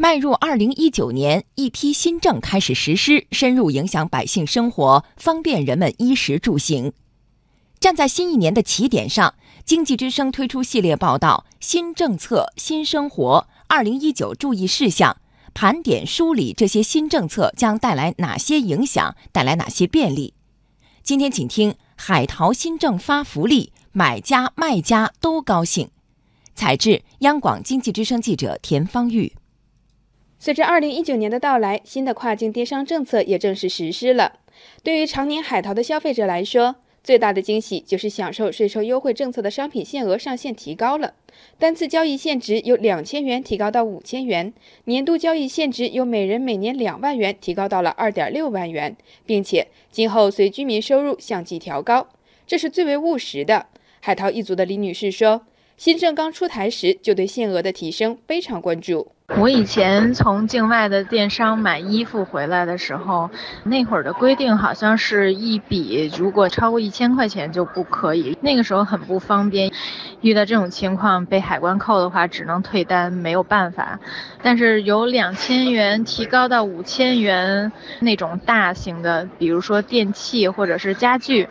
迈入二零一九年，一批新政开始实施，深入影响百姓生活，方便人们衣食住行。站在新一年的起点上，经济之声推出系列报道《新政策新生活》，二零一九注意事项，盘点梳理这些新政策将带来哪些影响，带来哪些便利。今天，请听海淘新政发福利，买家卖家都高兴。采制：央广经济之声记者田方玉。随着二零一九年的到来，新的跨境电商政策也正式实施了。对于常年海淘的消费者来说，最大的惊喜就是享受税收优惠政策的商品限额上限提高了，单次交易限值由两千元提高到五千元，年度交易限值由每人每年两万元提高到了二点六万元，并且今后随居民收入相继调高，这是最为务实的。海淘一族的李女士说：“新政刚出台时，就对限额的提升非常关注。”我以前从境外的电商买衣服回来的时候，那会儿的规定好像是一笔如果超过一千块钱就不可以，那个时候很不方便。遇到这种情况被海关扣的话，只能退单，没有办法。但是由两千元提高到五千元那种大型的，比如说电器或者是家具，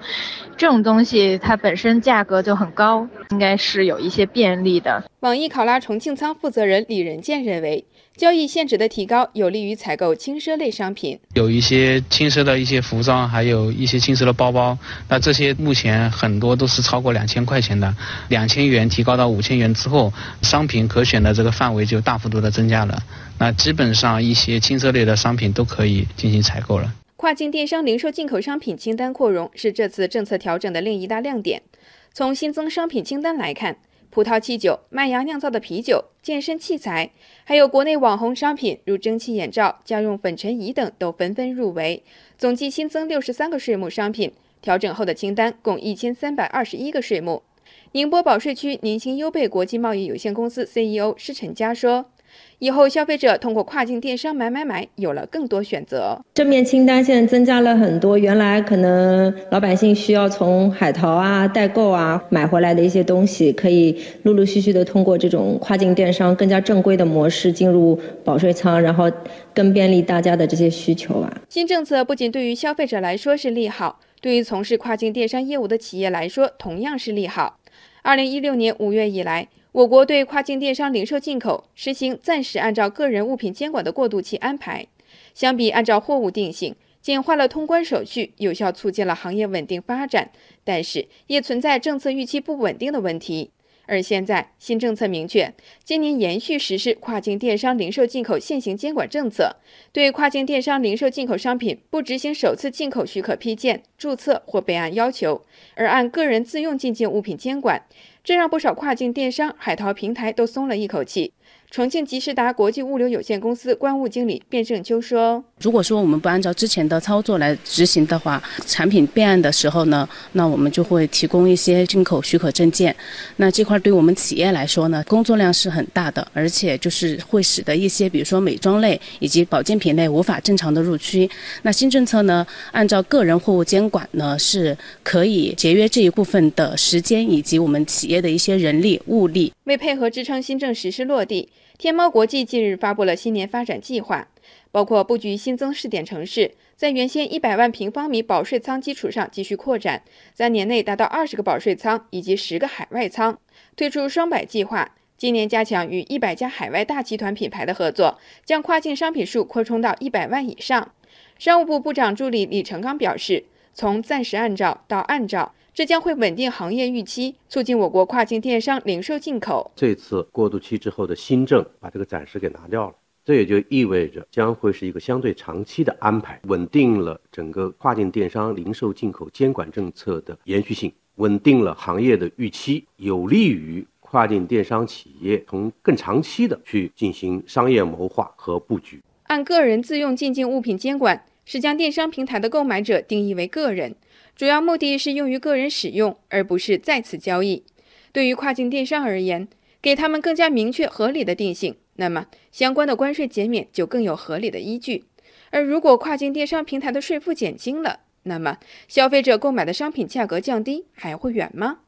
这种东西它本身价格就很高，应该是有一些便利的。网易考拉重庆仓负责人李仁健认为，交易限值的提高有利于采购轻奢类商品，有一些轻奢的一些服装，还有一些轻奢的包包。那这些目前很多都是超过两千块钱的，两千元提高到五千元之后，商品可选的这个范围就大幅度的增加了。那基本上一些轻奢类的商品都可以进行采购了。跨境电商零售进口商品清单扩容是这次政策调整的另一大亮点。从新增商品清单来看。葡萄汽酒、麦芽酿造的啤酒、健身器材，还有国内网红商品如蒸汽眼罩、家用粉尘仪等都纷纷入围，总计新增六十三个税目商品。调整后的清单共一千三百二十一个税目。宁波保税区宁兴优贝国际贸易有限公司 CEO 施陈佳说。以后消费者通过跨境电商买买买，有了更多选择。正面清单现在增加了很多，原来可能老百姓需要从海淘啊、代购啊买回来的一些东西，可以陆陆续续的通过这种跨境电商更加正规的模式进入保税仓，然后更便利大家的这些需求啊。新政策不仅对于消费者来说是利好，对于从事跨境电商业务的企业来说同样是利好。二零一六年五月以来。我国对跨境电商零售进口实行暂时按照个人物品监管的过渡期安排，相比按照货物定性，简化了通关手续，有效促进了行业稳定发展。但是，也存在政策预期不稳定的问题。而现在新政策明确，今年延续实施跨境电商零售进口现行监管政策，对跨境电商零售进口商品不执行首次进口许可批件、注册或备案要求，而按个人自用进境物品监管，这让不少跨境电商海淘平台都松了一口气。重庆吉时达国际物流有限公司关务经理卞胜秋说：“如果说我们不按照之前的操作来执行的话，产品备案的时候呢，那我们就会提供一些进口许可证件。那这块对我们企业来说呢，工作量是很大的，而且就是会使得一些比如说美妆类以及保健品类无法正常的入区。那新政策呢，按照个人货物监管呢，是可以节约这一部分的时间以及我们企业的一些人力物力。为配合支撑新政实施落地。”天猫国际近日发布了新年发展计划，包括布局新增试点城市，在原先一百万平方米保税仓基础上继续扩展，三年内达到二十个保税仓以及十个海外仓，推出双百计划，今年加强与一百家海外大集团品牌的合作，将跨境商品数扩充到一百万以上。商务部部长助理李成刚表示，从暂时按照到按照。这将会稳定行业预期，促进我国跨境电商零售进口。这次过渡期之后的新政把这个暂时给拿掉了，这也就意味着将会是一个相对长期的安排，稳定了整个跨境电商零售进口监管政策的延续性，稳定了行业的预期，有利于跨境电商企业从更长期的去进行商业谋划和布局。按个人自用进境物品监管，是将电商平台的购买者定义为个人。主要目的是用于个人使用，而不是再次交易。对于跨境电商而言，给他们更加明确合理的定性，那么相关的关税减免就更有合理的依据。而如果跨境电商平台的税负减轻了，那么消费者购买的商品价格降低还会远吗？